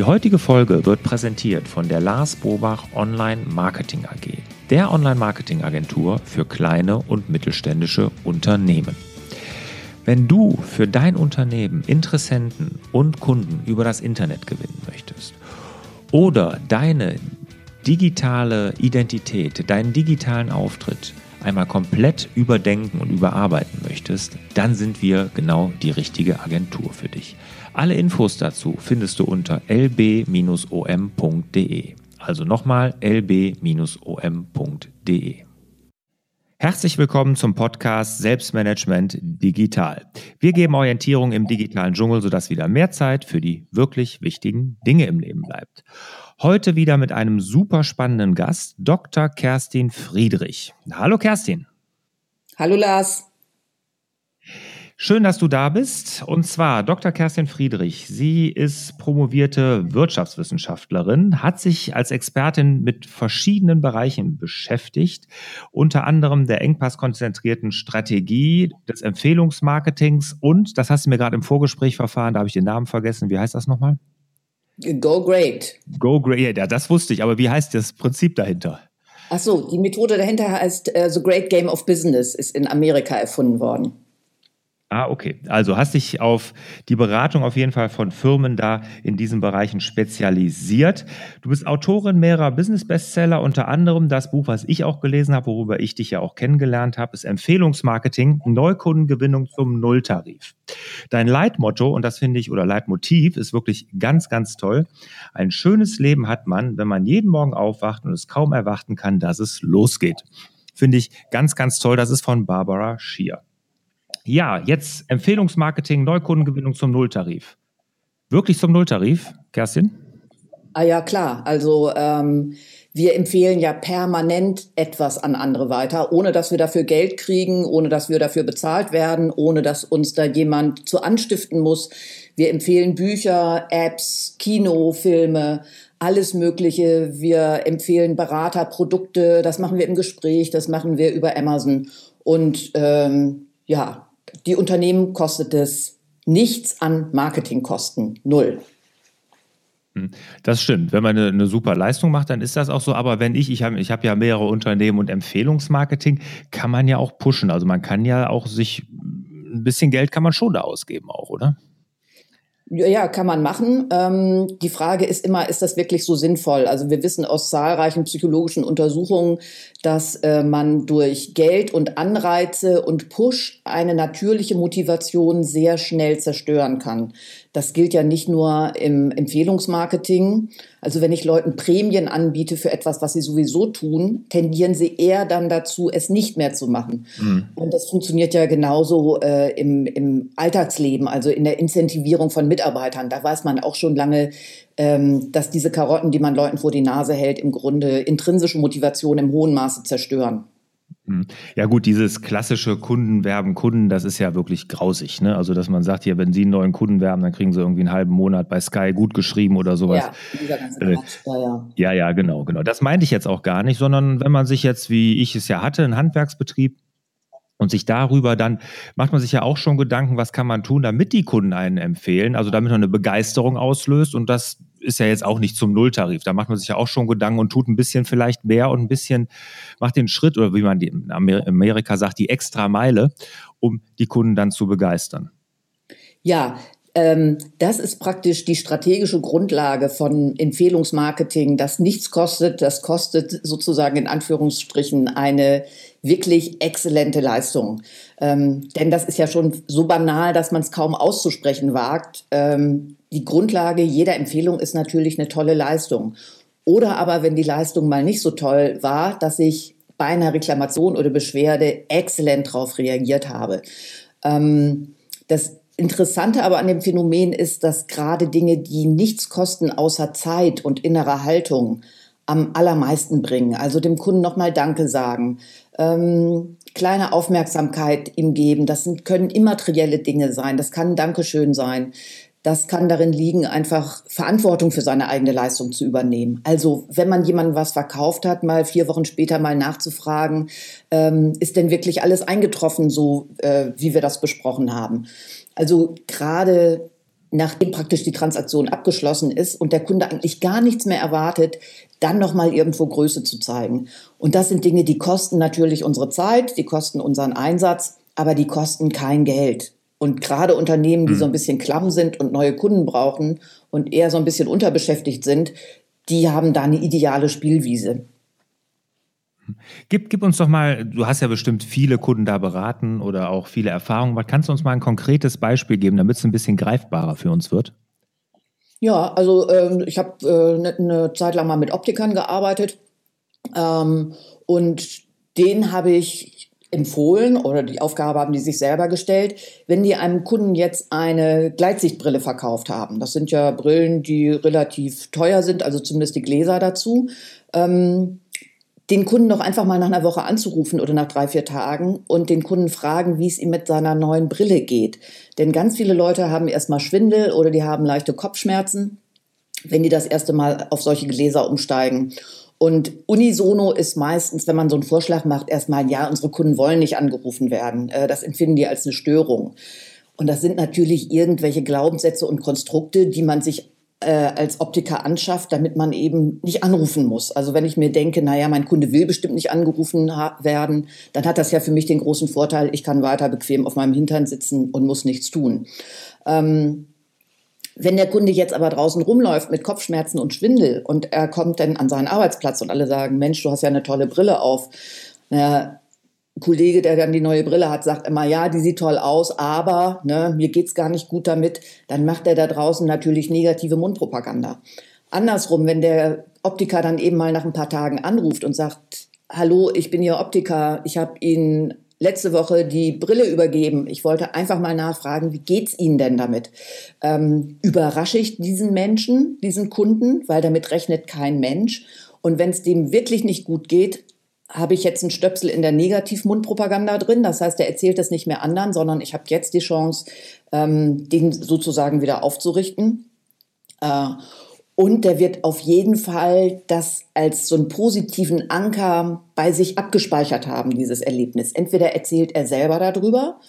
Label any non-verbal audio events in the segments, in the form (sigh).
Die heutige Folge wird präsentiert von der Lars Bobach Online Marketing AG, der Online Marketing Agentur für kleine und mittelständische Unternehmen. Wenn du für dein Unternehmen Interessenten und Kunden über das Internet gewinnen möchtest oder deine digitale Identität, deinen digitalen Auftritt einmal komplett überdenken und überarbeiten möchtest, dann sind wir genau die richtige Agentur für dich. Alle Infos dazu findest du unter lb-om.de. Also nochmal lb-om.de. Herzlich willkommen zum Podcast Selbstmanagement Digital. Wir geben Orientierung im digitalen Dschungel, sodass wieder mehr Zeit für die wirklich wichtigen Dinge im Leben bleibt. Heute wieder mit einem super spannenden Gast, Dr. Kerstin Friedrich. Hallo Kerstin. Hallo Lars. Schön, dass du da bist. Und zwar Dr. Kerstin Friedrich. Sie ist promovierte Wirtschaftswissenschaftlerin, hat sich als Expertin mit verschiedenen Bereichen beschäftigt, unter anderem der engpasskonzentrierten Strategie, des Empfehlungsmarketings und, das hast du mir gerade im Vorgespräch verfahren, da habe ich den Namen vergessen. Wie heißt das nochmal? Go Great. Go Great, ja, das wusste ich, aber wie heißt das Prinzip dahinter? Ach so, die Methode dahinter heißt uh, The Great Game of Business, ist in Amerika erfunden worden. Ah, okay. Also hast dich auf die Beratung auf jeden Fall von Firmen da in diesen Bereichen spezialisiert. Du bist Autorin mehrerer Business-Bestseller, unter anderem das Buch, was ich auch gelesen habe, worüber ich dich ja auch kennengelernt habe, ist Empfehlungsmarketing, Neukundengewinnung zum Nulltarif. Dein Leitmotto, und das finde ich, oder Leitmotiv, ist wirklich ganz, ganz toll. Ein schönes Leben hat man, wenn man jeden Morgen aufwacht und es kaum erwarten kann, dass es losgeht. Finde ich ganz, ganz toll. Das ist von Barbara Schier. Ja, jetzt Empfehlungsmarketing, Neukundengewinnung zum Nulltarif. Wirklich zum Nulltarif, Kerstin? Ah ja, klar. Also ähm, wir empfehlen ja permanent etwas an andere weiter, ohne dass wir dafür Geld kriegen, ohne dass wir dafür bezahlt werden, ohne dass uns da jemand zu anstiften muss. Wir empfehlen Bücher, Apps, Kino, Filme, alles Mögliche. Wir empfehlen Berater, Produkte. Das machen wir im Gespräch, das machen wir über Amazon. Und ähm, ja, die Unternehmen kostet es nichts an Marketingkosten, null. Hm, das stimmt. Wenn man eine, eine, super Leistung macht, dann ist das auch so. Aber wenn ich, ich habe ich hab ja mehrere Unternehmen und Empfehlungsmarketing, kann man ja auch pushen. Also man kann ja auch sich, ein bisschen Geld kann man schon da ausgeben auch, oder? Ja, kann man machen. Ähm, die Frage ist immer, ist das wirklich so sinnvoll? Also wir wissen aus zahlreichen psychologischen Untersuchungen, dass äh, man durch Geld und Anreize und Push eine natürliche Motivation sehr schnell zerstören kann. Das gilt ja nicht nur im Empfehlungsmarketing. Also wenn ich Leuten Prämien anbiete für etwas, was sie sowieso tun, tendieren sie eher dann dazu, es nicht mehr zu machen. Mhm. Und das funktioniert ja genauso äh, im, im Alltagsleben, also in der Incentivierung von Mitarbeitern. Da weiß man auch schon lange, ähm, dass diese Karotten, die man Leuten vor die Nase hält, im Grunde intrinsische Motivation im hohen Maße zerstören. Hm. Ja gut, dieses klassische Kundenwerben, Kunden, das ist ja wirklich grausig. Ne? Also dass man sagt, ja, wenn Sie einen neuen Kunden werben, dann kriegen Sie irgendwie einen halben Monat bei Sky gut geschrieben oder sowas. Ja, äh, ja, ja. ja, ja, genau, genau. Das meinte ich jetzt auch gar nicht, sondern wenn man sich jetzt, wie ich es ja hatte, einen Handwerksbetrieb und sich darüber dann macht man sich ja auch schon Gedanken, was kann man tun, damit die Kunden einen empfehlen, also damit man eine Begeisterung auslöst. Und das ist ja jetzt auch nicht zum Nulltarif. Da macht man sich ja auch schon Gedanken und tut ein bisschen vielleicht mehr und ein bisschen macht den Schritt oder wie man in Amerika sagt, die extra Meile, um die Kunden dann zu begeistern. Ja, ähm, das ist praktisch die strategische Grundlage von Empfehlungsmarketing, das nichts kostet. Das kostet sozusagen in Anführungsstrichen eine wirklich exzellente Leistung. Ähm, denn das ist ja schon so banal, dass man es kaum auszusprechen wagt. Ähm, die Grundlage jeder Empfehlung ist natürlich eine tolle Leistung. Oder aber, wenn die Leistung mal nicht so toll war, dass ich bei einer Reklamation oder Beschwerde exzellent darauf reagiert habe. Ähm, das Interessante aber an dem Phänomen ist, dass gerade Dinge, die nichts kosten außer Zeit und innerer Haltung, am allermeisten bringen. Also dem Kunden nochmal Danke sagen, ähm, kleine Aufmerksamkeit ihm geben. Das sind, können immaterielle Dinge sein. Das kann ein Dankeschön sein. Das kann darin liegen, einfach Verantwortung für seine eigene Leistung zu übernehmen. Also wenn man jemandem was verkauft hat, mal vier Wochen später mal nachzufragen, ähm, ist denn wirklich alles eingetroffen, so äh, wie wir das besprochen haben. Also gerade nachdem praktisch die Transaktion abgeschlossen ist und der Kunde eigentlich gar nichts mehr erwartet, dann nochmal irgendwo Größe zu zeigen. Und das sind Dinge, die kosten natürlich unsere Zeit, die kosten unseren Einsatz, aber die kosten kein Geld. Und gerade Unternehmen, die so ein hm. bisschen klamm sind und neue Kunden brauchen und eher so ein bisschen unterbeschäftigt sind, die haben da eine ideale Spielwiese. Gib, gib uns doch mal, du hast ja bestimmt viele Kunden da beraten oder auch viele Erfahrungen. Was kannst du uns mal ein konkretes Beispiel geben, damit es ein bisschen greifbarer für uns wird? Ja, also ähm, ich habe äh, eine ne Zeit lang mal mit Optikern gearbeitet ähm, und den habe ich empfohlen oder die Aufgabe haben die sich selber gestellt, wenn die einem Kunden jetzt eine Gleitsichtbrille verkauft haben. Das sind ja Brillen, die relativ teuer sind, also zumindest die Gläser dazu. Ähm, den Kunden doch einfach mal nach einer Woche anzurufen oder nach drei, vier Tagen und den Kunden fragen, wie es ihm mit seiner neuen Brille geht. Denn ganz viele Leute haben erstmal Schwindel oder die haben leichte Kopfschmerzen, wenn die das erste Mal auf solche Gläser umsteigen. Und unisono ist meistens, wenn man so einen Vorschlag macht, erstmal, ja, unsere Kunden wollen nicht angerufen werden. Äh, das empfinden die als eine Störung. Und das sind natürlich irgendwelche Glaubenssätze und Konstrukte, die man sich äh, als Optiker anschafft, damit man eben nicht anrufen muss. Also wenn ich mir denke, naja, mein Kunde will bestimmt nicht angerufen werden, dann hat das ja für mich den großen Vorteil, ich kann weiter bequem auf meinem Hintern sitzen und muss nichts tun. Ähm, wenn der Kunde jetzt aber draußen rumläuft mit Kopfschmerzen und Schwindel und er kommt dann an seinen Arbeitsplatz und alle sagen, Mensch, du hast ja eine tolle Brille auf. Der Kollege, der dann die neue Brille hat, sagt immer, ja, die sieht toll aus, aber ne, mir geht's gar nicht gut damit. Dann macht er da draußen natürlich negative Mundpropaganda. Andersrum, wenn der Optiker dann eben mal nach ein paar Tagen anruft und sagt, hallo, ich bin Ihr Optiker, ich habe Ihnen letzte Woche die Brille übergeben. Ich wollte einfach mal nachfragen, wie geht's Ihnen denn damit? Ähm, überrasche ich diesen Menschen, diesen Kunden, weil damit rechnet kein Mensch. Und wenn es dem wirklich nicht gut geht, habe ich jetzt einen Stöpsel in der Negativmundpropaganda drin. Das heißt, er erzählt das nicht mehr anderen, sondern ich habe jetzt die Chance, ähm, den sozusagen wieder aufzurichten. Äh, und der wird auf jeden Fall das als so einen positiven Anker bei sich abgespeichert haben, dieses Erlebnis. Entweder erzählt er selber darüber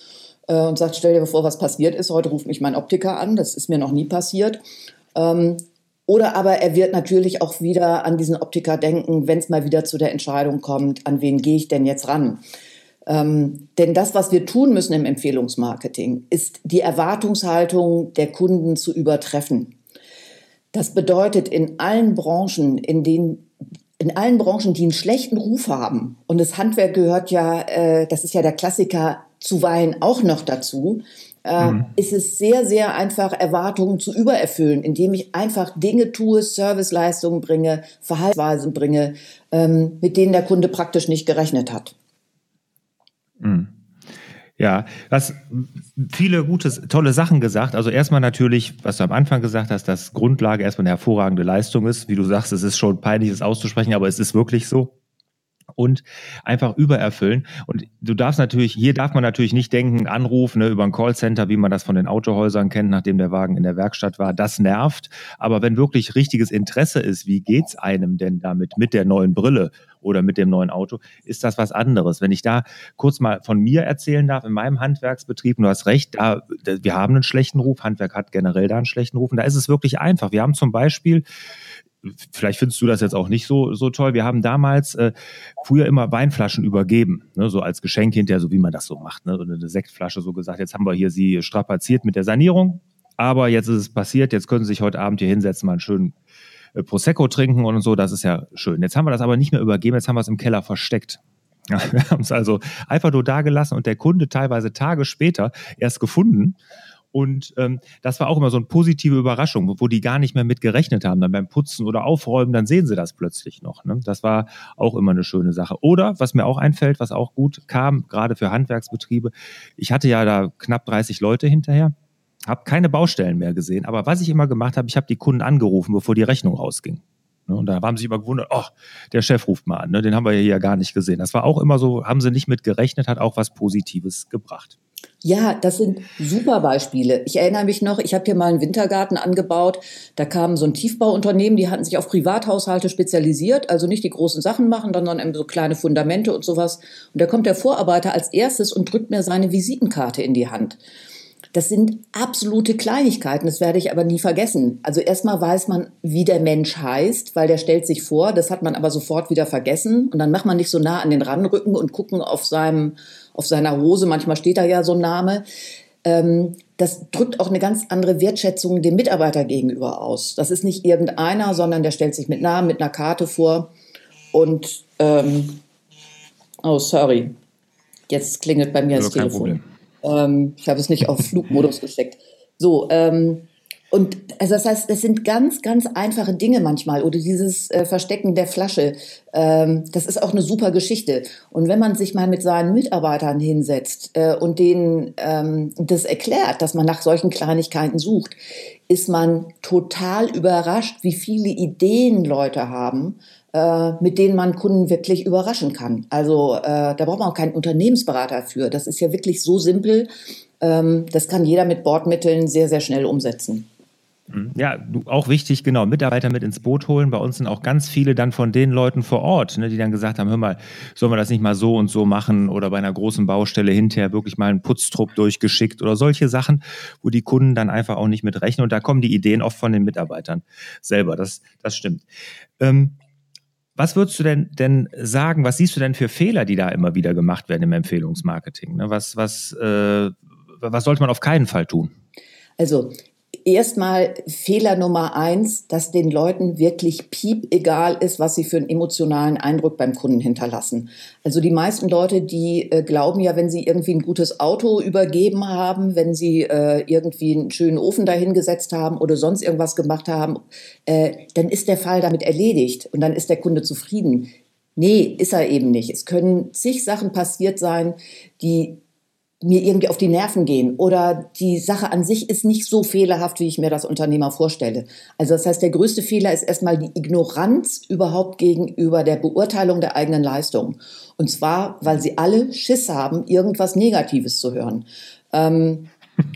äh, und sagt, stell dir vor, was passiert ist. Heute ruft mich mein Optiker an. Das ist mir noch nie passiert. Ähm, oder aber er wird natürlich auch wieder an diesen Optiker denken, wenn es mal wieder zu der Entscheidung kommt, an wen gehe ich denn jetzt ran? Ähm, denn das, was wir tun müssen im Empfehlungsmarketing, ist die Erwartungshaltung der Kunden zu übertreffen. Das bedeutet in allen Branchen, in denen in allen Branchen, die einen schlechten Ruf haben, und das Handwerk gehört ja, äh, das ist ja der Klassiker zuweilen auch noch dazu, äh, mhm. ist es sehr, sehr einfach, Erwartungen zu übererfüllen, indem ich einfach Dinge tue, Serviceleistungen bringe, Verhaltensweisen bringe, ähm, mit denen der Kunde praktisch nicht gerechnet hat. Mhm. Ja, was viele gute, tolle Sachen gesagt. Also erstmal natürlich, was du am Anfang gesagt hast, dass Grundlage erstmal eine hervorragende Leistung ist. Wie du sagst, es ist schon peinlich, das auszusprechen, aber es ist wirklich so und einfach übererfüllen. Und du darfst natürlich, hier darf man natürlich nicht denken, Anruf ne, über ein Callcenter, wie man das von den Autohäusern kennt, nachdem der Wagen in der Werkstatt war. Das nervt. Aber wenn wirklich richtiges Interesse ist, wie geht's einem denn damit mit der neuen Brille oder mit dem neuen Auto, ist das was anderes. Wenn ich da kurz mal von mir erzählen darf, in meinem Handwerksbetrieb, du hast recht, da, wir haben einen schlechten Ruf, Handwerk hat generell da einen schlechten Ruf und da ist es wirklich einfach. Wir haben zum Beispiel vielleicht findest du das jetzt auch nicht so, so toll. Wir haben damals äh, früher immer Weinflaschen übergeben, ne, so als Geschenk hinterher, so wie man das so macht, ne, so eine Sektflasche so gesagt. Jetzt haben wir hier sie strapaziert mit der Sanierung, aber jetzt ist es passiert. Jetzt können Sie sich heute Abend hier hinsetzen, mal einen schönen Prosecco trinken und so. Das ist ja schön. Jetzt haben wir das aber nicht mehr übergeben. Jetzt haben wir es im Keller versteckt. (laughs) Wir haben es also einfach nur da gelassen und der Kunde teilweise Tage später erst gefunden und ähm, das war auch immer so eine positive Überraschung, wo die gar nicht mehr mit gerechnet haben. Dann beim Putzen oder Aufräumen, dann sehen sie das plötzlich noch. Ne? Das war auch immer eine schöne Sache. Oder, was mir auch einfällt, was auch gut kam, gerade für Handwerksbetriebe, ich hatte ja da knapp 30 Leute hinterher, habe keine Baustellen mehr gesehen. Aber was ich immer gemacht habe, ich habe die Kunden angerufen, bevor die Rechnung rausging. Ne? Und da haben sie immer gewundert, oh, der Chef ruft mal an, ne? den haben wir ja gar nicht gesehen. Das war auch immer so, haben sie nicht mit gerechnet, hat auch was Positives gebracht. Ja, das sind super Beispiele. Ich erinnere mich noch, ich habe hier mal einen Wintergarten angebaut. Da kam so ein Tiefbauunternehmen, die hatten sich auf Privathaushalte spezialisiert, also nicht die großen Sachen machen, sondern eben so kleine Fundamente und sowas. Und da kommt der Vorarbeiter als erstes und drückt mir seine Visitenkarte in die Hand. Das sind absolute Kleinigkeiten, das werde ich aber nie vergessen. Also erstmal weiß man, wie der Mensch heißt, weil der stellt sich vor, das hat man aber sofort wieder vergessen und dann macht man nicht so nah an den Ranrücken und gucken auf seinem, auf seiner Hose, manchmal steht da ja so ein Name. Ähm, das drückt auch eine ganz andere Wertschätzung dem Mitarbeiter gegenüber aus. Das ist nicht irgendeiner, sondern der stellt sich mit Namen, mit einer Karte vor und ähm, oh sorry, jetzt klingelt bei mir das Telefon. Ähm, ich habe es nicht auf Flugmodus (laughs) gesteckt. So, ähm, und also das heißt, das sind ganz, ganz einfache Dinge manchmal. Oder dieses äh, Verstecken der Flasche. Ähm, das ist auch eine super Geschichte. Und wenn man sich mal mit seinen Mitarbeitern hinsetzt äh, und denen ähm, das erklärt, dass man nach solchen Kleinigkeiten sucht, ist man total überrascht, wie viele Ideen Leute haben, äh, mit denen man Kunden wirklich überraschen kann. Also äh, da braucht man auch keinen Unternehmensberater für. Das ist ja wirklich so simpel. Ähm, das kann jeder mit Bordmitteln sehr, sehr schnell umsetzen. Mhm. Ja, auch wichtig, genau, Mitarbeiter mit ins Boot holen. Bei uns sind auch ganz viele dann von den Leuten vor Ort, ne, die dann gesagt haben, hör mal, sollen wir das nicht mal so und so machen oder bei einer großen Baustelle hinterher wirklich mal einen Putztrupp durchgeschickt oder solche Sachen, wo die Kunden dann einfach auch nicht mit rechnen. Und da kommen die Ideen oft von den Mitarbeitern selber. Das, das stimmt. Ähm, was würdest du denn, denn sagen, was siehst du denn für Fehler, die da immer wieder gemacht werden im Empfehlungsmarketing? Ne? Was, was, äh, was sollte man auf keinen Fall tun? Also erstmal Fehler Nummer eins, dass den Leuten wirklich piep egal ist, was sie für einen emotionalen Eindruck beim Kunden hinterlassen. Also die meisten Leute, die äh, glauben ja, wenn sie irgendwie ein gutes Auto übergeben haben, wenn sie äh, irgendwie einen schönen Ofen dahingesetzt haben oder sonst irgendwas gemacht haben, äh, dann ist der Fall damit erledigt und dann ist der Kunde zufrieden. Nee, ist er eben nicht. Es können zig Sachen passiert sein, die mir irgendwie auf die Nerven gehen oder die Sache an sich ist nicht so fehlerhaft, wie ich mir das Unternehmer vorstelle. Also das heißt, der größte Fehler ist erstmal die Ignoranz überhaupt gegenüber der Beurteilung der eigenen Leistung. Und zwar, weil sie alle Schiss haben, irgendwas Negatives zu hören. Ähm,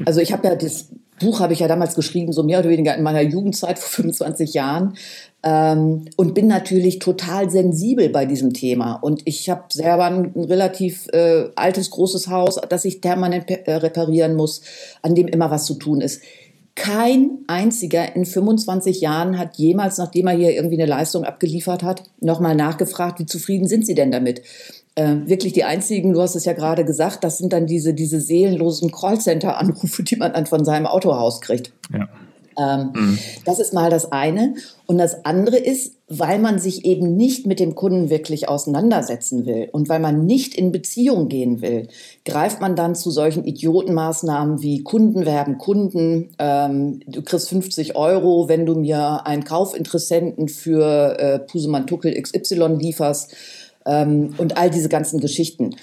also ich habe ja das Buch habe ich ja damals geschrieben, so mehr oder weniger in meiner Jugendzeit vor 25 Jahren ähm, und bin natürlich total sensibel bei diesem Thema. Und ich habe selber ein, relativ äh, altes, großes Haus, das ich permanent äh, reparieren muss, an dem immer was zu tun ist. Kein einziger in 25 Jahren hat jemals, nachdem er hier irgendwie eine Leistung abgeliefert hat, nochmal nachgefragt, wie zufrieden sind Sie denn damit? Äh, wirklich die einzigen, du hast es ja gerade gesagt, das sind dann diese, diese seelenlosen Callcenter-Anrufe, (laughs) die man dann von seinem Autohaus kriegt. Ja. Ähm, mhm. Das ist mal das eine. Und das andere ist, weil man sich eben nicht mit dem Kunden wirklich auseinandersetzen will und weil man nicht in Beziehung gehen will, greift man dann zu solchen Idiotenmaßnahmen wie Kundenwerben, Kunden, ähm, du kriegst 50 Euro, wenn du mir einen Kaufinteressenten für äh, Pusemann Tuckel XY lieferst ähm, und all diese ganzen Geschichten.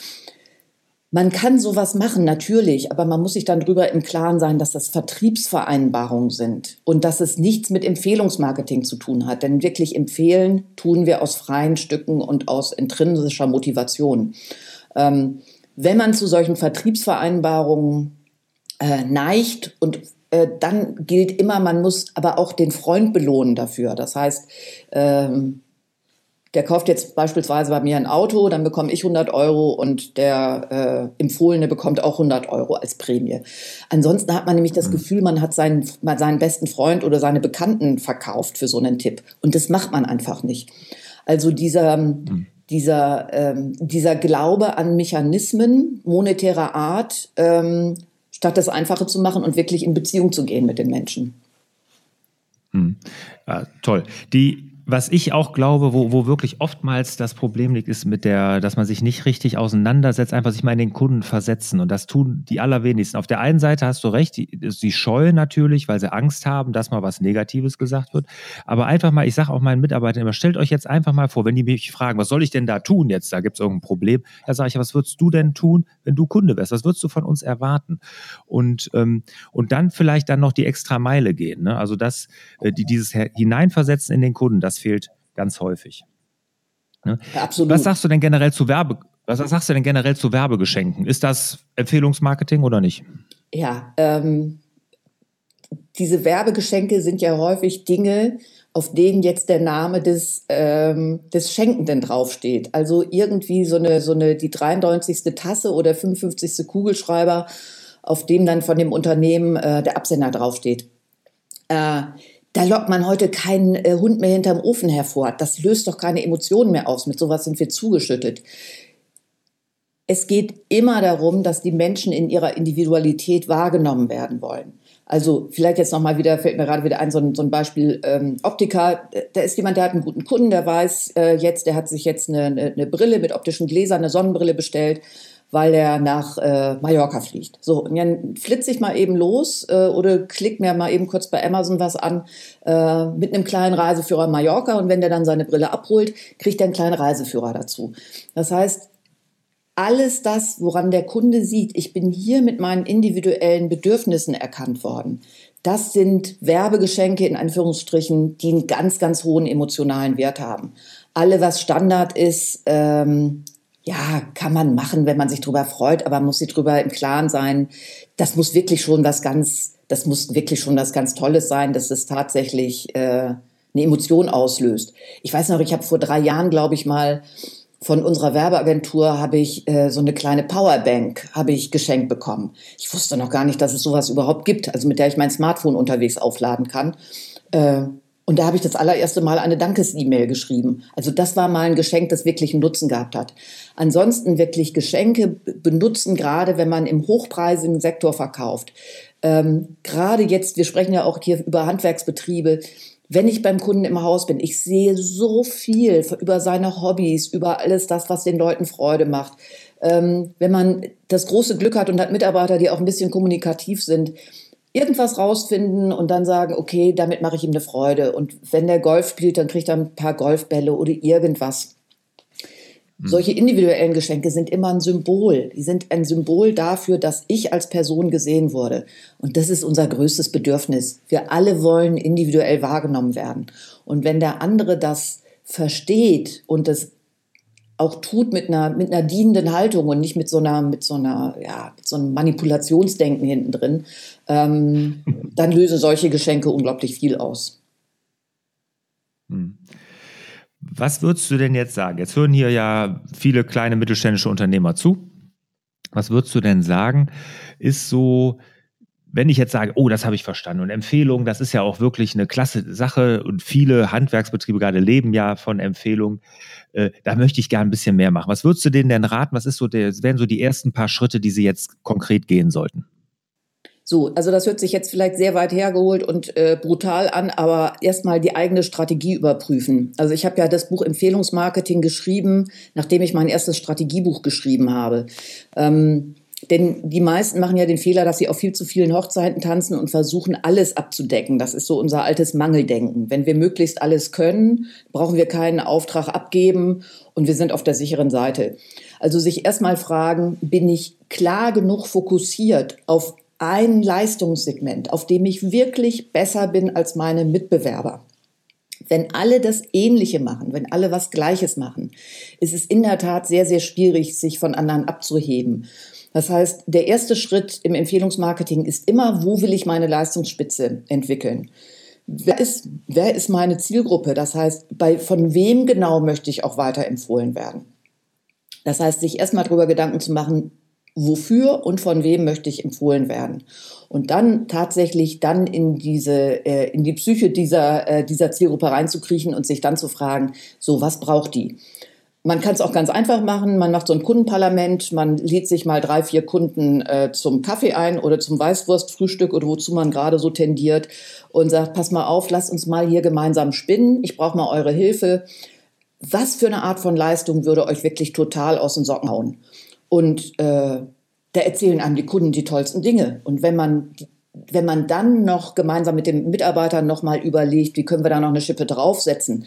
Man kann sowas machen, natürlich, aber man muss sich dann drüber im Klaren sein, dass das Vertriebsvereinbarungen sind und dass es nichts mit Empfehlungsmarketing zu tun hat. Denn wirklich empfehlen tun wir aus freien Stücken und aus intrinsischer Motivation. Ähm, wenn man zu solchen Vertriebsvereinbarungen äh, neigt und äh, dann gilt immer, man muss aber auch den Freund belohnen dafür. Das heißt, ähm, der kauft jetzt beispielsweise bei mir ein Auto, dann bekomme ich 100 Euro und der äh, Empfohlene bekommt auch 100 Euro als Prämie. Ansonsten hat man nämlich das mhm. Gefühl, man hat seinen, seinen besten Freund oder seine Bekannten verkauft für so einen Tipp. Und das macht man einfach nicht. Also dieser, mhm. dieser, ähm, dieser Glaube an Mechanismen monetärer Art, ähm, statt das Einfache zu machen und wirklich in Beziehung zu gehen mit den Menschen. Hm. Ja, toll. Die was ich auch glaube, wo, wo wirklich oftmals das Problem liegt, ist mit der, dass man sich nicht richtig auseinandersetzt, einfach sich mal in den Kunden versetzen. Und das tun die allerwenigsten. Auf der einen Seite hast du recht, die scheuen natürlich, weil sie Angst haben, dass mal was Negatives gesagt wird. Aber einfach mal, ich sage auch meinen Mitarbeitern immer, stellt euch jetzt einfach mal vor, wenn die mich fragen, was soll ich denn da tun jetzt? Da gibt es irgendein Problem. Da sage ich, was würdest du denn tun, wenn du Kunde wärst? Was würdest du von uns erwarten? Und, ähm, und dann vielleicht dann noch die extra Meile gehen. Ne? Also das, äh, die, dieses Hineinversetzen in den Kunden, das fehlt ganz häufig. Ne? Absolut. Was sagst du denn generell zu Werbe? Was sagst du denn generell zu Werbegeschenken? Ist das Empfehlungsmarketing oder nicht? Ja, ähm, diese Werbegeschenke sind ja häufig Dinge, auf denen jetzt der Name des, ähm, des Schenkenden draufsteht. Also irgendwie so eine, so eine, die 93. Tasse oder 55. Kugelschreiber auf dem dann von dem Unternehmen äh, der Absender draufsteht. Äh, da lockt man heute keinen äh, Hund mehr hinterm Ofen hervor. Das löst doch keine Emotionen mehr aus. Mit sowas sind wir zugeschüttet. Es geht immer darum, dass die Menschen in ihrer Individualität wahrgenommen werden wollen. Also vielleicht jetzt nochmal wieder, fällt mir gerade wieder ein, so ein, so ein Beispiel ähm, Optiker. Da ist jemand, der hat einen guten Kunden, der weiß äh, jetzt, der hat sich jetzt eine, eine, eine Brille mit optischen Gläsern, eine Sonnenbrille bestellt weil er nach äh, Mallorca fliegt. So, und dann flitze ich mal eben los äh, oder klick mir mal eben kurz bei Amazon was an äh, mit einem kleinen Reiseführer Mallorca und wenn der dann seine Brille abholt, kriegt er einen kleinen Reiseführer dazu. Das heißt, alles das, woran der Kunde sieht, ich bin hier mit meinen individuellen Bedürfnissen erkannt worden. Das sind Werbegeschenke in Anführungsstrichen, die einen ganz, ganz hohen emotionalen Wert haben. Alle, was Standard ist, ähm, ja, kann man machen, wenn man sich drüber freut, aber man muss sich drüber im Klaren sein. Das muss wirklich schon was ganz, das muss wirklich schon was ganz Tolles sein, dass es tatsächlich äh, eine Emotion auslöst. Ich weiß noch, ich habe vor drei Jahren, glaube ich mal, von unserer Werbeagentur habe ich äh, so eine kleine Powerbank habe ich geschenkt bekommen. Ich wusste noch gar nicht, dass es sowas überhaupt gibt, also mit der ich mein Smartphone unterwegs aufladen kann. Äh, und da habe ich das allererste Mal eine Dankes-E-Mail geschrieben. Also das war mal ein Geschenk, das wirklich einen Nutzen gehabt hat. Ansonsten wirklich Geschenke benutzen, gerade wenn man im hochpreisigen Sektor verkauft. Ähm, gerade jetzt, wir sprechen ja auch hier über Handwerksbetriebe. Wenn ich beim Kunden im Haus bin, ich sehe so viel über seine Hobbys, über alles das, was den Leuten Freude macht. Ähm, wenn man das große Glück hat und hat Mitarbeiter, die auch ein bisschen kommunikativ sind, irgendwas rausfinden und dann sagen, okay, damit mache ich ihm eine Freude. Und wenn der Golf spielt, dann kriegt er ein paar Golfbälle oder irgendwas. Mhm. Solche individuellen Geschenke sind immer ein Symbol. Die sind ein Symbol dafür, dass ich als Person gesehen wurde. Und das ist unser größtes Bedürfnis. Wir alle wollen individuell wahrgenommen werden. Und wenn der andere das versteht und das auch tut mit einer, mit einer dienenden Haltung und nicht mit so einer, mit so einer, ja, mit so einem Manipulationsdenken hinten drin, ähm, (laughs) dann lösen solche Geschenke unglaublich viel aus. Hm. Was würdest du denn jetzt sagen? Jetzt hören hier ja viele kleine mittelständische Unternehmer zu. Was würdest du denn sagen, ist so wenn ich jetzt sage, oh, das habe ich verstanden und Empfehlungen, das ist ja auch wirklich eine klasse Sache und viele Handwerksbetriebe gerade leben ja von Empfehlungen, äh, da möchte ich gerne ein bisschen mehr machen. Was würdest du denen denn raten? Was ist so der, wären so die ersten paar Schritte, die sie jetzt konkret gehen sollten? So, also das hört sich jetzt vielleicht sehr weit hergeholt und äh, brutal an, aber erstmal die eigene Strategie überprüfen. Also ich habe ja das Buch Empfehlungsmarketing geschrieben, nachdem ich mein erstes Strategiebuch geschrieben habe. Ähm, denn die meisten machen ja den Fehler, dass sie auf viel zu vielen Hochzeiten tanzen und versuchen, alles abzudecken. Das ist so unser altes Mangeldenken. Wenn wir möglichst alles können, brauchen wir keinen Auftrag abgeben und wir sind auf der sicheren Seite. Also sich erstmal fragen, bin ich klar genug fokussiert auf ein Leistungssegment, auf dem ich wirklich besser bin als meine Mitbewerber? Wenn alle das Ähnliche machen, wenn alle was Gleiches machen, ist es in der Tat sehr, sehr schwierig, sich von anderen abzuheben. Das heißt, der erste Schritt im Empfehlungsmarketing ist immer, wo will ich meine Leistungsspitze entwickeln? Wer ist, wer ist meine Zielgruppe? Das heißt, bei, von wem genau möchte ich auch weiterempfohlen werden? Das heißt, sich erstmal darüber Gedanken zu machen, wofür und von wem möchte ich empfohlen werden. Und dann tatsächlich dann in diese, äh, in die Psyche dieser, äh, dieser Zielgruppe reinzukriechen und sich dann zu fragen, so, was braucht die? Man kann es auch ganz einfach machen. Man macht so ein Kundenparlament. Man lädt sich mal drei, vier Kunden äh, zum Kaffee ein oder zum Weißwurstfrühstück oder wozu man gerade so tendiert und sagt, pass mal auf, lasst uns mal hier gemeinsam spinnen. Ich brauche mal eure Hilfe. Was für eine Art von Leistung würde euch wirklich total aus den Socken hauen? Und äh, da erzählen einem die Kunden die tollsten Dinge. Und wenn man wenn man dann noch gemeinsam mit den Mitarbeitern noch mal überlegt, wie können wir da noch eine Schippe draufsetzen,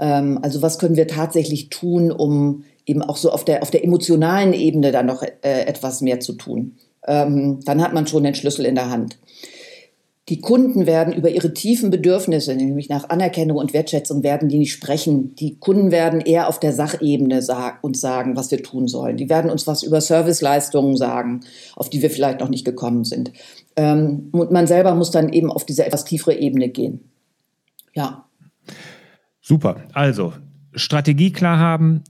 ähm, also was können wir tatsächlich tun, um eben auch so auf der, auf der emotionalen Ebene dann noch äh, etwas mehr zu tun. Ähm, dann hat man schon den Schlüssel in der Hand. Die Kunden werden über ihre tiefen Bedürfnisse, nämlich nach Anerkennung und Wertschätzung, werden die nicht sprechen. Die Kunden werden eher auf der Sachebene sag uns sagen, was wir tun sollen. Die werden uns was über Serviceleistungen sagen, auf die wir vielleicht noch nicht gekommen sind. Ähm, und man selber muss dann eben auf diese etwas tiefere Ebene gehen. Ja. Super. Also, Strategie klar haben,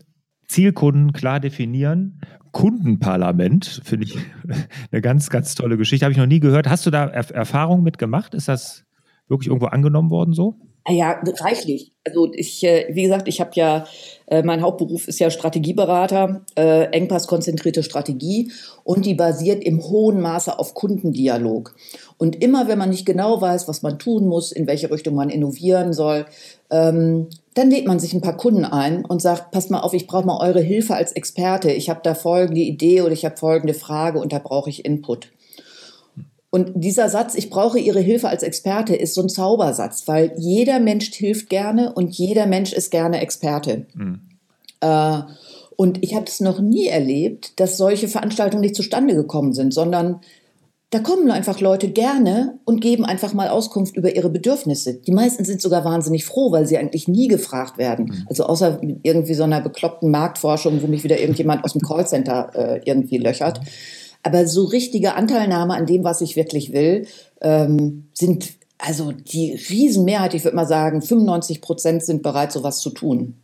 Zielkunden klar definieren, Kundenparlament. Finde ich (laughs) eine ganz, ganz tolle Geschichte. Habe ich noch nie gehört. Hast du da er Erfahrung mit gemacht? Ist das wirklich irgendwo angenommen worden so? Ja, reichlich. Also ich, äh, wie gesagt, ich habe ja, äh, mein Hauptberuf ist ja Strategieberater, äh, engpasskonzentrierte Strategie und die basiert im hohen Maße auf Kundendialog. Und immer wenn man nicht genau weiß, was man tun muss, in welche Richtung man innovieren soll, ähm, dann lädt man sich ein paar Kunden ein und sagt, passt mal auf, ich brauche mal eure Hilfe als Experte. Ich habe da folgende Idee oder ich habe folgende Frage und da brauche ich Input. Und dieser Satz, ich brauche Ihre Hilfe als Experte, ist so ein Zaubersatz, weil jeder Mensch hilft gerne und jeder Mensch ist gerne Experte. Mhm. Äh, und ich habe es noch nie erlebt, dass solche Veranstaltungen nicht zustande gekommen sind, sondern da kommen einfach Leute gerne und geben einfach mal Auskunft über ihre Bedürfnisse. Die meisten sind sogar wahnsinnig froh, weil sie eigentlich nie gefragt werden. Mhm. Also außer irgendwie so einer bekloppten Marktforschung, wo mich wieder irgendjemand aus dem Callcenter äh, irgendwie löchert. Mhm. Aber so richtige Anteilnahme an dem, was ich wirklich will, ähm, sind also die Riesenmehrheit, ich würde mal sagen, 95 Prozent sind bereit, sowas zu tun.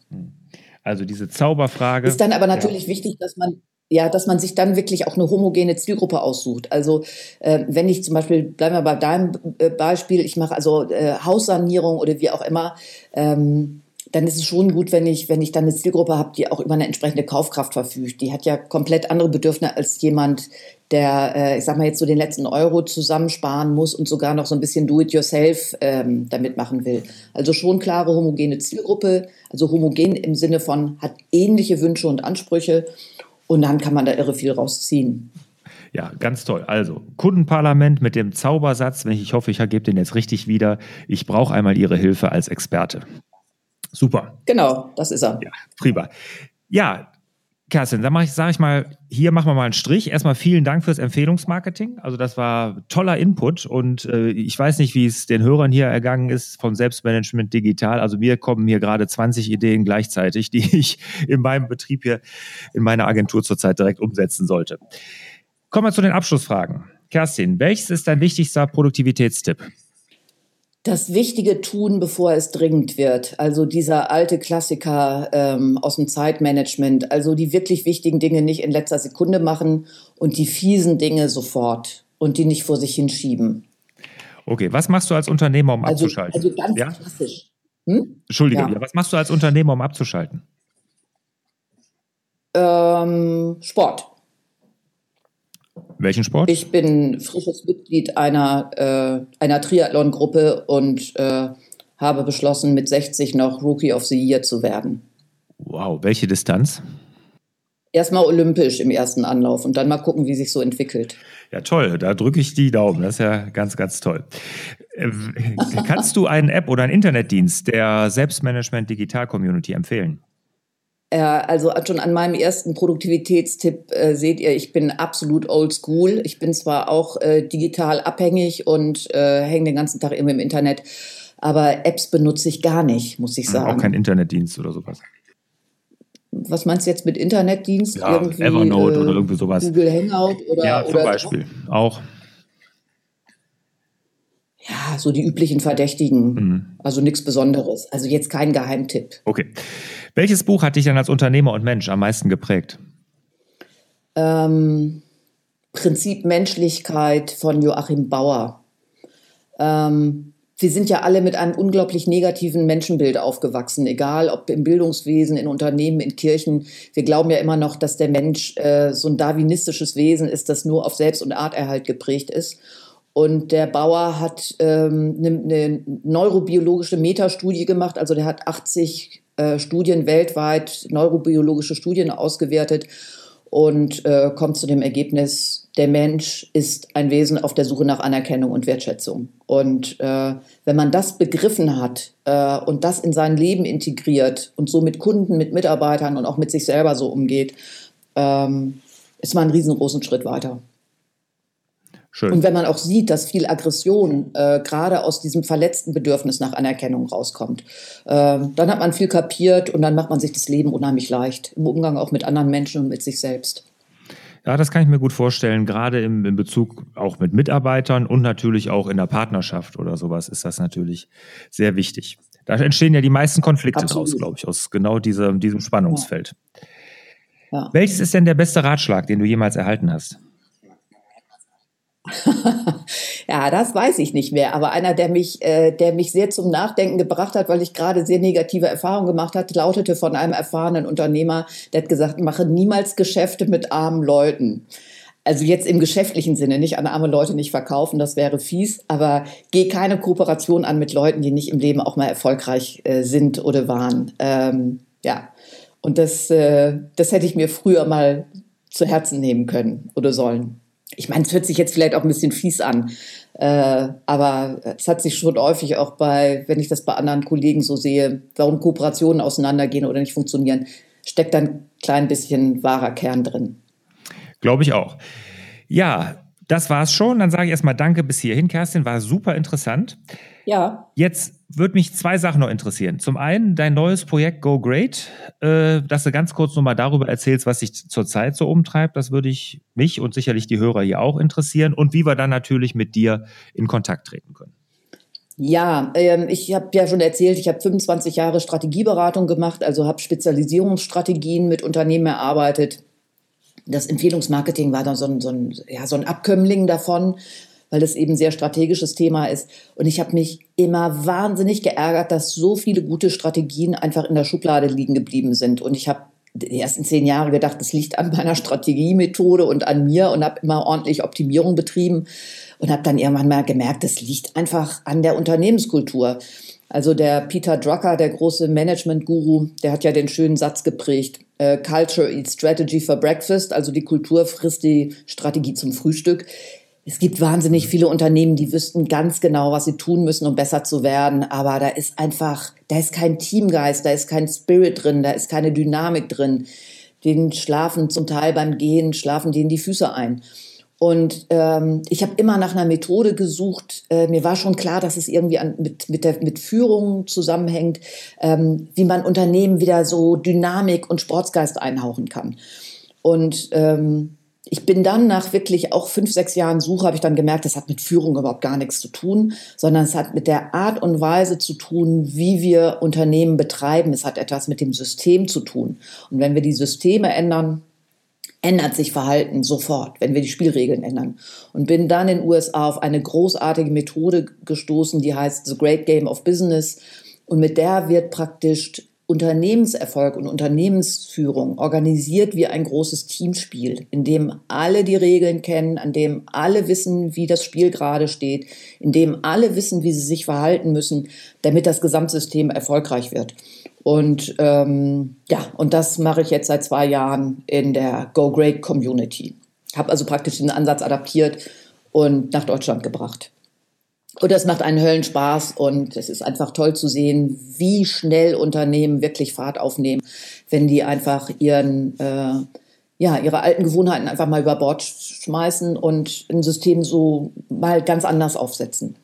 Also diese Zauberfrage. Ist dann aber natürlich ja. wichtig, dass man ja, dass man sich dann wirklich auch eine homogene Zielgruppe aussucht. Also äh, wenn ich zum Beispiel, bleiben wir bei deinem äh, Beispiel, ich mache also äh, Haussanierung oder wie auch immer, ähm, dann ist es schon gut, wenn ich, wenn ich dann eine Zielgruppe habe, die auch über eine entsprechende Kaufkraft verfügt. Die hat ja komplett andere Bedürfnisse als jemand, der, äh, ich sag mal, jetzt so den letzten Euro zusammensparen muss und sogar noch so ein bisschen Do-it-yourself ähm, damit machen will. Also schon klare homogene Zielgruppe, also homogen im Sinne von hat ähnliche Wünsche und Ansprüche und dann kann man da irre viel rausziehen. Ja, ganz toll. Also, Kundenparlament mit dem Zaubersatz, ich hoffe, ich ergebe den jetzt richtig wieder. Ich brauche einmal Ihre Hilfe als Experte. Super. Genau, das ist er. Ja, prima. Ja, Kerstin, dann ich, sage ich mal, hier machen wir mal einen Strich. Erstmal vielen Dank fürs Empfehlungsmarketing. Also das war toller Input und äh, ich weiß nicht, wie es den Hörern hier ergangen ist vom Selbstmanagement digital. Also mir kommen hier gerade 20 Ideen gleichzeitig, die (laughs) ich in meinem Betrieb hier, in meiner Agentur zurzeit direkt umsetzen sollte. Kommen wir zu den Abschlussfragen. Kerstin, welches ist dein wichtigster Produktivitätstipp? Das Wichtige tun, bevor es dringend wird. Also dieser alte Klassiker ähm, aus dem Zeitmanagement. Also die wirklich wichtigen Dinge nicht in letzter Sekunde machen und die fiesen Dinge sofort und die nicht vor sich hinschieben. Okay, was machst du als Unternehmer, um also, abzuschalten? Also ganz ja? klassisch. Hm? Entschuldige, ja. was machst du als Unternehmer, um abzuschalten? Ähm, Sport. Welchen Sport? Ich bin frisches Mitglied einer, äh, einer Triathlon-Gruppe und äh, habe beschlossen, mit 60 noch Rookie of the Year zu werden. Wow, welche Distanz? Erstmal olympisch im ersten Anlauf und dann mal gucken, wie sich so entwickelt. Ja, toll, da drücke ich die Daumen. Das ist ja ganz, ganz toll. Äh, kannst du einen App oder einen Internetdienst der Selbstmanagement Digital Community empfehlen? Äh, also schon an meinem ersten Produktivitätstipp äh, seht ihr, ich bin absolut old school. Ich bin zwar auch äh, digital abhängig und äh, hänge den ganzen Tag immer im Internet, aber Apps benutze ich gar nicht, muss ich sagen. Auch kein Internetdienst oder sowas. Was meinst du jetzt mit Internetdienst? Ja, irgendwie, Evernote äh, oder irgendwie sowas. Google Hangout oder. Ja, zum oder Beispiel. Auch. Ja, so die üblichen Verdächtigen. Mhm. Also nichts Besonderes. Also jetzt kein Geheimtipp. Okay. Welches Buch hat dich denn als Unternehmer und Mensch am meisten geprägt? Ähm, Prinzip Menschlichkeit von Joachim Bauer. Ähm, wir sind ja alle mit einem unglaublich negativen Menschenbild aufgewachsen, egal ob im Bildungswesen, in Unternehmen, in Kirchen. Wir glauben ja immer noch, dass der Mensch äh, so ein darwinistisches Wesen ist, das nur auf Selbst- und Arterhalt geprägt ist. Und der Bauer hat ähm, eine, eine neurobiologische Metastudie gemacht, also der hat 80 äh, Studien weltweit, neurobiologische Studien ausgewertet und äh, kommt zu dem Ergebnis, der Mensch ist ein Wesen auf der Suche nach Anerkennung und Wertschätzung. Und äh, wenn man das begriffen hat äh, und das in sein Leben integriert und so mit Kunden, mit Mitarbeitern und auch mit sich selber so umgeht, ähm, ist man einen riesengroßen Schritt weiter. Schön. Und wenn man auch sieht, dass viel Aggression äh, gerade aus diesem verletzten Bedürfnis nach Anerkennung rauskommt, äh, dann hat man viel kapiert und dann macht man sich das Leben unheimlich leicht im Umgang auch mit anderen Menschen und mit sich selbst. Ja, das kann ich mir gut vorstellen. Gerade im, in Bezug auch mit Mitarbeitern und natürlich auch in der Partnerschaft oder sowas ist das natürlich sehr wichtig. Da entstehen ja die meisten Konflikte Absolut. draus, glaube ich, aus genau diesem, diesem Spannungsfeld. Ja. Ja. Welches ist denn der beste Ratschlag, den du jemals erhalten hast? (laughs) ja, das weiß ich nicht mehr. Aber einer, der mich, äh, der mich sehr zum Nachdenken gebracht hat, weil ich gerade sehr negative Erfahrungen gemacht hatte, lautete von einem erfahrenen Unternehmer, der hat gesagt, mache niemals Geschäfte mit armen Leuten. Also jetzt im geschäftlichen Sinne, nicht an arme Leute nicht verkaufen, das wäre fies, aber geh keine Kooperation an mit Leuten, die nicht im Leben auch mal erfolgreich äh, sind oder waren. Ähm, ja, und das, äh, das hätte ich mir früher mal zu Herzen nehmen können oder sollen. Ich meine, es hört sich jetzt vielleicht auch ein bisschen fies an, äh, aber es hat sich schon häufig auch bei, wenn ich das bei anderen Kollegen so sehe, warum Kooperationen auseinandergehen oder nicht funktionieren, steckt da ein klein bisschen wahrer Kern drin. Glaube ich auch. Ja, das war's schon. Dann sage ich erstmal Danke bis hierhin, Kerstin. War super interessant. Ja. Jetzt würde mich zwei Sachen noch interessieren. Zum einen dein neues Projekt Go Great, äh, dass du ganz kurz nochmal darüber erzählst, was dich zurzeit so umtreibt. Das würde ich mich und sicherlich die Hörer hier auch interessieren und wie wir dann natürlich mit dir in Kontakt treten können. Ja, ähm, ich habe ja schon erzählt, ich habe 25 Jahre Strategieberatung gemacht, also habe Spezialisierungsstrategien mit Unternehmen erarbeitet. Das Empfehlungsmarketing war dann so ein, so ein, ja, so ein Abkömmling davon weil das eben sehr strategisches Thema ist. Und ich habe mich immer wahnsinnig geärgert, dass so viele gute Strategien einfach in der Schublade liegen geblieben sind. Und ich habe die ersten zehn Jahre gedacht, das liegt an meiner Strategiemethode und an mir und habe immer ordentlich Optimierung betrieben und habe dann irgendwann mal gemerkt, das liegt einfach an der Unternehmenskultur. Also der Peter Drucker, der große Management-Guru, der hat ja den schönen Satz geprägt, äh, Culture eats strategy for breakfast, also die Kultur frisst die Strategie zum Frühstück es gibt wahnsinnig viele Unternehmen, die wüssten ganz genau, was sie tun müssen, um besser zu werden. Aber da ist einfach, da ist kein Teamgeist, da ist kein Spirit drin, da ist keine Dynamik drin. Den schlafen zum Teil beim Gehen, schlafen denen die Füße ein. Und ähm, ich habe immer nach einer Methode gesucht. Äh, mir war schon klar, dass es irgendwie an, mit, mit, der, mit Führung zusammenhängt, ähm, wie man Unternehmen wieder so Dynamik und Sportsgeist einhauchen kann. Und ähm, ich bin dann nach wirklich auch fünf, sechs Jahren Suche, habe ich dann gemerkt, das hat mit Führung überhaupt gar nichts zu tun, sondern es hat mit der Art und Weise zu tun, wie wir Unternehmen betreiben. Es hat etwas mit dem System zu tun. Und wenn wir die Systeme ändern, ändert sich Verhalten sofort, wenn wir die Spielregeln ändern. Und bin dann in den USA auf eine großartige Methode gestoßen, die heißt The Great Game of Business. Und mit der wird praktisch Unternehmenserfolg und Unternehmensführung organisiert wie ein großes Teamspiel, in dem alle die Regeln kennen, an dem alle wissen, wie das Spiel gerade steht, in dem alle wissen, wie sie sich verhalten müssen, damit das Gesamtsystem erfolgreich wird. Und ähm, ja, und das mache ich jetzt seit zwei Jahren in der Go Great Community. Habe also praktisch den Ansatz adaptiert und nach Deutschland gebracht. Und das macht einen Höllenspaß und es ist einfach toll zu sehen, wie schnell Unternehmen wirklich Fahrt aufnehmen, wenn die einfach ihren, äh, ja, ihre alten Gewohnheiten einfach mal über Bord schmeißen und ein System so mal ganz anders aufsetzen.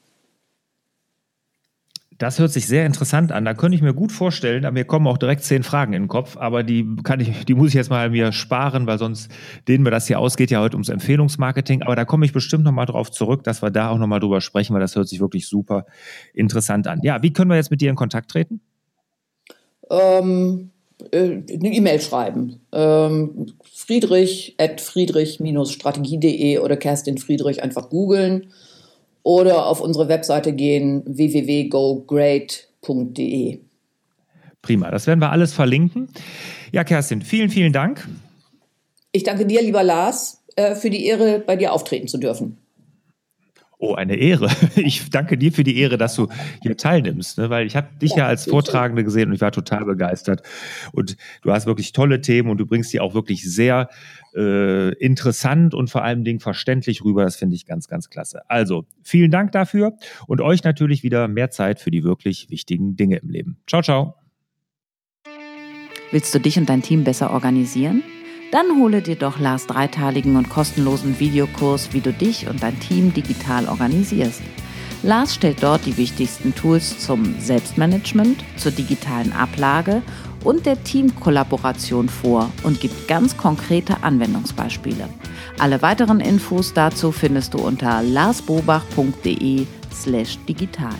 Das hört sich sehr interessant an. Da könnte ich mir gut vorstellen, da mir kommen auch direkt zehn Fragen in den Kopf, aber die kann ich, die muss ich jetzt mal mir sparen, weil sonst dehnen wir das hier aus. Geht ja heute ums Empfehlungsmarketing, aber da komme ich bestimmt nochmal drauf zurück, dass wir da auch nochmal drüber sprechen, weil das hört sich wirklich super interessant an. Ja, wie können wir jetzt mit dir in Kontakt treten? Ähm, äh, eine E-Mail schreiben. Ähm, Friedrich at friedrich-strategie.de oder Kerstin Friedrich einfach googeln oder auf unsere Webseite gehen www.gogreat.de. Prima, das werden wir alles verlinken. Ja, Kerstin, vielen, vielen Dank. Ich danke dir, lieber Lars, äh, für die Ehre, bei dir auftreten zu dürfen. Oh, eine Ehre. (laughs) Ich danke dir für die Ehre, dass du hier teilnimmst, ne? weil ich habe dich ja, ja als Vortragende gesehen und ich war total begeistert. Und du hast wirklich tolle Themen und du bringst die auch wirklich sehr äh, interessant und vor allem Dingen verständlich rüber. Das finde ich ganz, ganz klasse. Also, vielen Dank dafür und euch natürlich wieder mehr Zeit für die wirklich wichtigen Dinge im Leben. Ciao, ciao. Willst du dich und dein Team besser organisieren? Dann hole dir doch Lars dreiteiligen und kostenlosen Videokurs, wie du dich und dein Team digital organisierst. Lars stellt dort die wichtigsten Tools zum Selbstmanagement, zur digitalen Ablage und der Teamkollaboration vor und gibt ganz konkrete Anwendungsbeispiele. Alle weiteren Infos dazu findest du unter larsbobach.de slash digital.